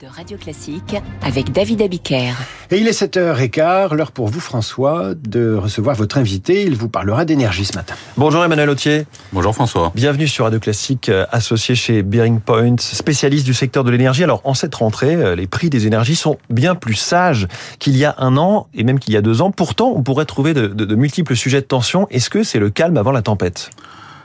de Radio Classique avec David Abiker. Et il est 7h15, l'heure pour vous François de recevoir votre invité. Il vous parlera d'énergie ce matin. Bonjour Emmanuel Autier. Bonjour François. Bienvenue sur Radio Classique, euh, associé chez Bearing Point, spécialiste du secteur de l'énergie. Alors en cette rentrée, euh, les prix des énergies sont bien plus sages qu'il y a un an et même qu'il y a deux ans. Pourtant, on pourrait trouver de, de, de multiples sujets de tension. Est-ce que c'est le calme avant la tempête?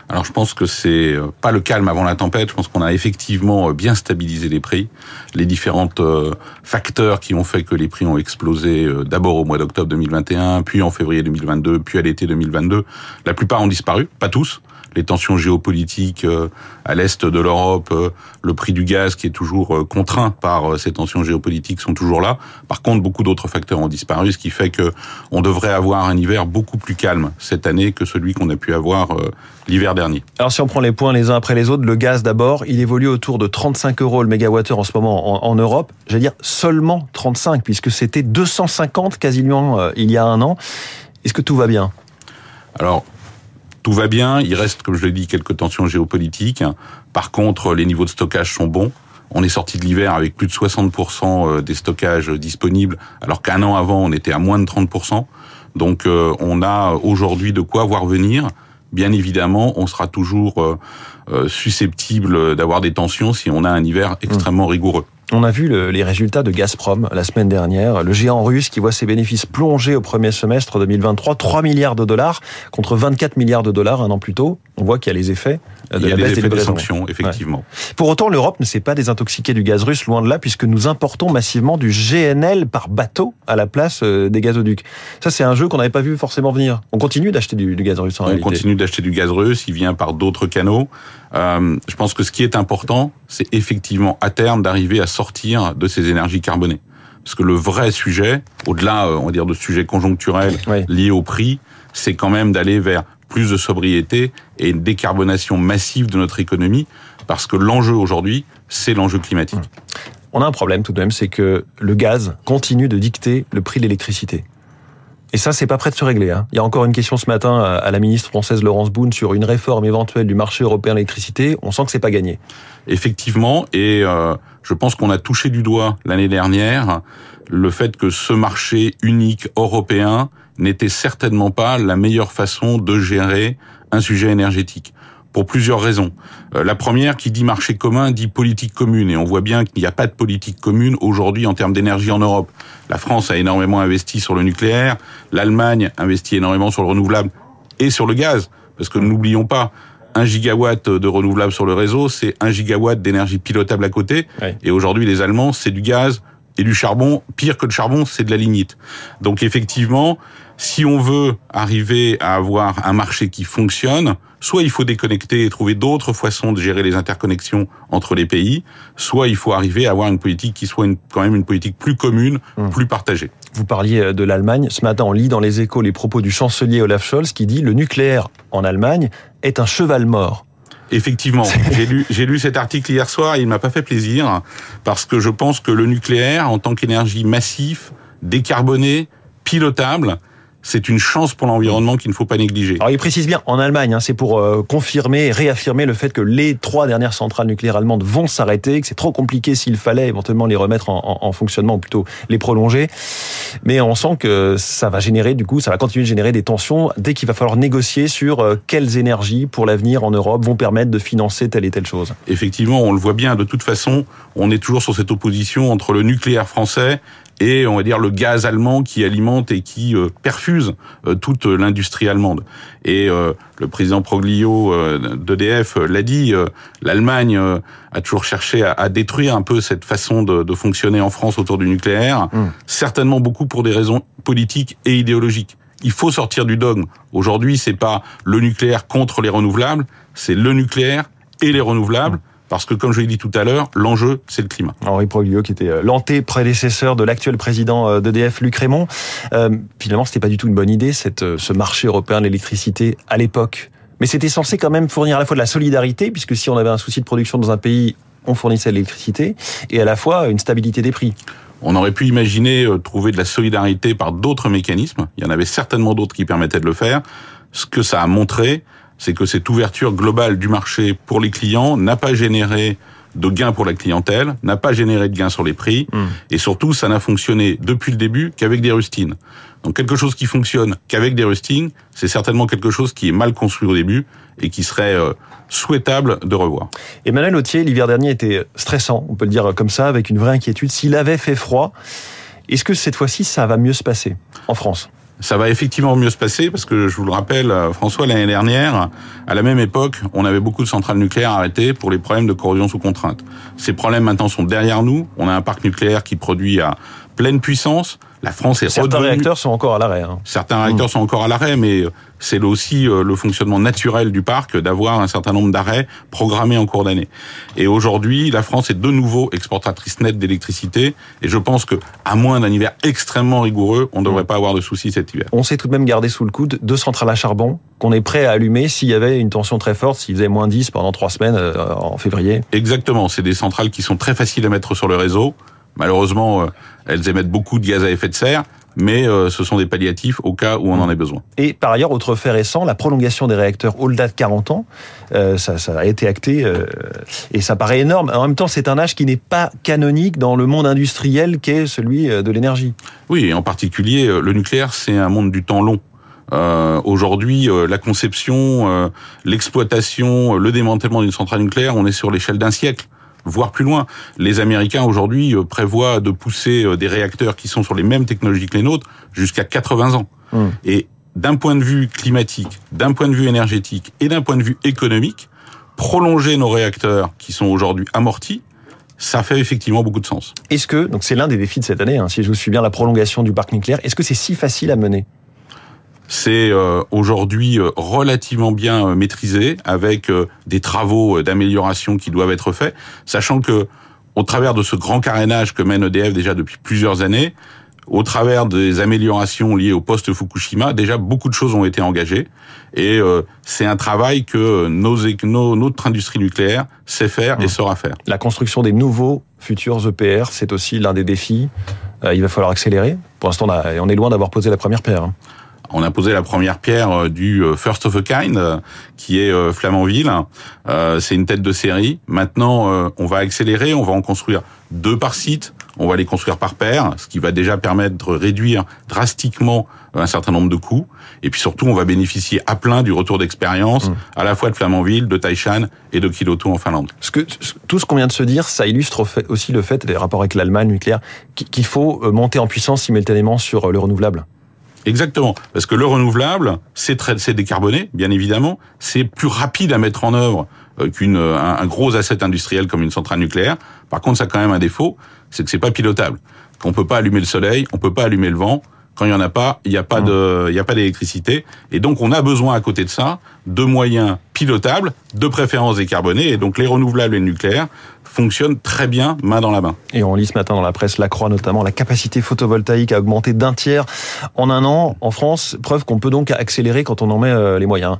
Alors je pense que c'est euh, pas le calme avant la tempête. Je pense qu'on a effectivement euh, bien stabilisé les prix. Les différents euh, facteurs qui ont fait que les prix ont explosé d'abord au mois d'octobre 2021, puis en février 2022, puis à l'été 2022, la plupart ont disparu, pas tous les tensions géopolitiques euh, à l'est de l'Europe, euh, le prix du gaz qui est toujours euh, contraint par ces tensions géopolitiques sont toujours là. Par contre, beaucoup d'autres facteurs ont disparu, ce qui fait que on devrait avoir un hiver beaucoup plus calme cette année que celui qu'on a pu avoir l'hiver dernier. Alors si on prend les points les uns après les autres, le gaz d'abord, il évolue autour de 35 euros le mégawattheure en ce moment en, en Europe. J'allais dire seulement 35 puisque c'était 250 quasiment il y a un an. Est-ce que tout va bien? Alors, tout va bien. Il reste, comme je l'ai dit, quelques tensions géopolitiques. Par contre, les niveaux de stockage sont bons. On est sorti de l'hiver avec plus de 60% euh, des stockages disponibles, alors qu'un an avant, on était à moins de 30%. Donc, euh, on a aujourd'hui de quoi voir venir. Bien évidemment, on sera toujours euh, susceptible d'avoir des tensions si on a un hiver extrêmement rigoureux. On a vu le, les résultats de Gazprom la semaine dernière, le géant russe qui voit ses bénéfices plonger au premier semestre 2023, 3 milliards de dollars contre 24 milliards de dollars un an plus tôt. On voit qu'il y a les effets de la a baisse des, sanctions, effectivement. Ouais. Pour autant, l'Europe ne s'est pas désintoxiquée du gaz russe, loin de là, puisque nous importons massivement du GNL par bateau à la place euh, des gazoducs. Ça, c'est un jeu qu'on n'avait pas vu forcément venir. On continue d'acheter du, du, gaz russe en On réalité. continue d'acheter du gaz russe, il vient par d'autres canaux. Euh, je pense que ce qui est important, c'est effectivement à terme d'arriver à sortir de ces énergies carbonées. Parce que le vrai sujet, au-delà, euh, on va dire, de sujets conjoncturels Oui. liés au prix, c'est quand même d'aller vers plus de sobriété et une décarbonation massive de notre économie, parce que l'enjeu aujourd'hui, c'est l'enjeu climatique. On a un problème tout de même, c'est que le gaz continue de dicter le prix de l'électricité. Et ça, c'est pas prêt de se régler. Hein. Il y a encore une question ce matin à la ministre française Laurence Boone sur une réforme éventuelle du marché européen de l'électricité. On sent que c'est pas gagné. Effectivement, et euh, je pense qu'on a touché du doigt l'année dernière le fait que ce marché unique européen n'était certainement pas la meilleure façon de gérer un sujet énergétique. Pour plusieurs raisons. Euh, la première, qui dit marché commun, dit politique commune. Et on voit bien qu'il n'y a pas de politique commune aujourd'hui en termes d'énergie en Europe. La France a énormément investi sur le nucléaire. L'Allemagne investit énormément sur le renouvelable et sur le gaz. Parce que n'oublions pas, un gigawatt de renouvelable sur le réseau, c'est un gigawatt d'énergie pilotable à côté. Et aujourd'hui, les Allemands, c'est du gaz et du charbon. Pire que le charbon, c'est de la lignite. Donc effectivement, si on veut arriver à avoir un marché qui fonctionne, soit il faut déconnecter et trouver d'autres façons de gérer les interconnexions entre les pays, soit il faut arriver à avoir une politique qui soit une, quand même une politique plus commune, Mmh. plus partagée. Vous parliez de l'Allemagne. Ce matin, on lit dans les échos les propos du chancelier Olaf Scholz qui dit le nucléaire en Allemagne est un cheval mort. Effectivement, j'ai lu, j'ai lu cet article hier soir et il m'a pas fait plaisir parce que je pense que le nucléaire, en tant qu'énergie massive, décarbonée, pilotable, c'est une chance pour l'environnement qu'il ne faut pas négliger. Alors il précise bien en Allemagne, hein, c'est pour euh, confirmer et réaffirmer le fait que les trois dernières centrales nucléaires allemandes vont s'arrêter, que c'est trop compliqué s'il fallait éventuellement les remettre en, en, en, fonctionnement ou plutôt les prolonger. Mais on sent que ça va générer du coup, ça va continuer de générer des tensions dès qu'il va falloir négocier sur euh, quelles énergies pour l'avenir en Europe vont permettre de financer telle et telle chose. Effectivement, on le voit bien. De toute façon, on est toujours sur cette opposition entre le nucléaire français et on va dire le gaz allemand qui alimente et qui euh, perfuse euh, toute l'industrie allemande. Et euh, le président Proglio d'EDF l'a dit, l'Allemagne a toujours cherché à, à, détruire un peu cette façon de, de, fonctionner en France autour du nucléaire, mmh. certainement beaucoup pour des raisons politiques et idéologiques. Il faut sortir du dogme. Aujourd'hui, c'est pas le nucléaire contre les renouvelables, c'est le nucléaire et les renouvelables. Mmh. Parce que, comme je l'ai dit tout à l'heure, l'enjeu, c'est le climat. Henri Proglio, qui était l'anté-prédécesseur de l'actuel président d'EDF, Luc Raymond. Euh, finalement, c'était pas du tout une bonne idée, cette, ce marché européen de l'électricité à l'époque. Mais c'était censé quand même fournir à la fois de la solidarité, puisque si on avait un souci de production dans un pays, on fournissait de l'électricité, et à la fois une stabilité des prix. On aurait pu imaginer euh, trouver de la solidarité par d'autres mécanismes. Il y en avait certainement d'autres qui permettaient de le faire. Ce que ça a montré, c'est que cette ouverture globale du marché pour les clients n'a pas généré de gains pour la clientèle, n'a pas généré de gains sur les prix, Hmm. et surtout, ça n'a fonctionné depuis le début qu'avec des rustines. Donc quelque chose qui fonctionne qu'avec des rustines, c'est certainement quelque chose qui est mal construit au début et qui serait euh, souhaitable de revoir. Emmanuel Autier, l'hiver dernier était stressant, on peut le dire comme ça, avec une vraie inquiétude. S'il avait fait froid, est-ce que cette fois-ci, ça va mieux se passer en France? Ça va effectivement mieux se passer parce que je vous le rappelle, euh, François, l'année dernière, à la même époque, on avait beaucoup de centrales nucléaires arrêtées pour les problèmes de corrosion sous contrainte. Ces problèmes maintenant sont derrière nous. On a un parc nucléaire qui produit à pleine puissance. La France est Certains redevenue- réacteurs sont encore à l'arrêt. hein. Certains réacteurs sont encore à l'arrêt, mais c'est aussi euh, le fonctionnement naturel du parc d'avoir un certain nombre d'arrêts programmés en cours d'année. Et aujourd'hui, la France est de nouveau exportatrice nette d'électricité, et je pense que, à moins d'un hiver extrêmement rigoureux, on ne devrait pas avoir de soucis cet hiver. On s'est tout de même gardé sous le coude deux centrales à charbon qu'on est prêt à allumer s'il y avait une tension très forte, s'il faisait moins 10 pendant trois semaines euh, en février. Exactement, c'est des centrales qui sont très faciles à mettre sur le réseau. Malheureusement, euh, elles émettent beaucoup de gaz à effet de serre, mais euh, ce sont des palliatifs au cas où on en ait besoin. Et par ailleurs, autre fait récent, la prolongation des réacteurs au-delà de 40 ans, euh, ça, ça a été acté euh, et ça paraît énorme. En même temps, c'est un âge qui n'est pas canonique dans le monde industriel qu'est celui de l'énergie. Oui, et en particulier, le nucléaire, c'est un monde du temps long. Euh, Aujourd'hui, euh, la conception, euh, l'exploitation, le démantèlement d'une centrale nucléaire, on est sur l'échelle d'un siècle, voire plus loin. Les Américains aujourd'hui euh, prévoient de pousser euh, des réacteurs qui sont sur les mêmes technologies que les nôtres jusqu'à 80 ans. Hum. Et d'un point de vue climatique, d'un point de vue énergétique et d'un point de vue économique, prolonger nos réacteurs qui sont aujourd'hui amortis, ça fait effectivement beaucoup de sens. Est-ce que, donc c'est l'un des défis de cette année, hein, si je vous suis bien, la prolongation du parc nucléaire, est-ce que c'est si facile à mener? C'est euh, aujourd'hui euh, relativement bien euh, maîtrisé avec euh, des travaux d'amélioration qui doivent être faits, sachant que au travers de ce grand carénage que mène EDF déjà depuis plusieurs années, au travers des améliorations liées au poste Fukushima, déjà beaucoup de choses ont été engagées et euh, c'est un travail que nos, nos, notre industrie nucléaire sait faire et saura faire. La construction des nouveaux futurs EPR, c'est aussi l'un des défis. Euh, il va falloir accélérer. Pour l'instant, on, a- on est loin d'avoir posé la première pierre. hein. On a posé la première pierre euh, du euh, First of a Kind, euh, qui est Flamanville. C'est une tête de série. Maintenant, on va accélérer, on va en construire deux par site. On va les construire par paire, ce qui va déjà permettre de réduire drastiquement un certain nombre de coûts. Et puis surtout, on va bénéficier à plein du retour d'expérience, à la fois de Flamanville, de Taishan et de Kiloto en Finlande. Ce que, ce- tout ce qu'on vient de se dire, ça illustre aussi le fait, des rapports avec l'Allemagne nucléaire, qu'il faut monter en puissance simultanément sur le renouvelable. Exactement, parce que le renouvelable, c'est très, c'est décarboné, bien évidemment, c'est plus rapide à mettre en œuvre euh, qu'une euh, un, un gros asset industriel comme une centrale nucléaire. Par contre, ça a quand même un défaut, c'est que c'est pas pilotable. Qu'on peut pas allumer le soleil, on peut pas allumer le vent. Quand il y en a pas, il n'y a pas de, il y a pas d'électricité. Et donc, on a besoin à côté de ça de moyens pilotables, de préférence décarbonés. Et donc, les renouvelables et le nucléaire fonctionnent très bien main dans la main. Et on lit ce matin dans la presse La Croix notamment, la capacité photovoltaïque a augmenté d'un tiers en un an en France. Preuve qu'on peut donc accélérer quand on en met euh, les moyens.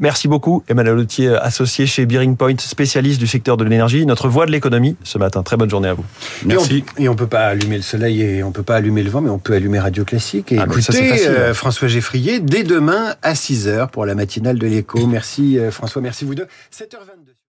Merci beaucoup, Emmanuel Autier, associé chez Bearing Point, spécialiste du secteur de l'énergie, notre voix de l'économie ce matin. Très bonne journée à vous. Merci. Et on, et on peut pas allumer le soleil et on peut pas allumer le vent, mais on peut allumer Radio Classique. Et Ah, ça, c'est facile. euh, François Geffrier dès demain à 6h pour la matinale de l'écho. Merci euh, François, merci vous deux. 7h22.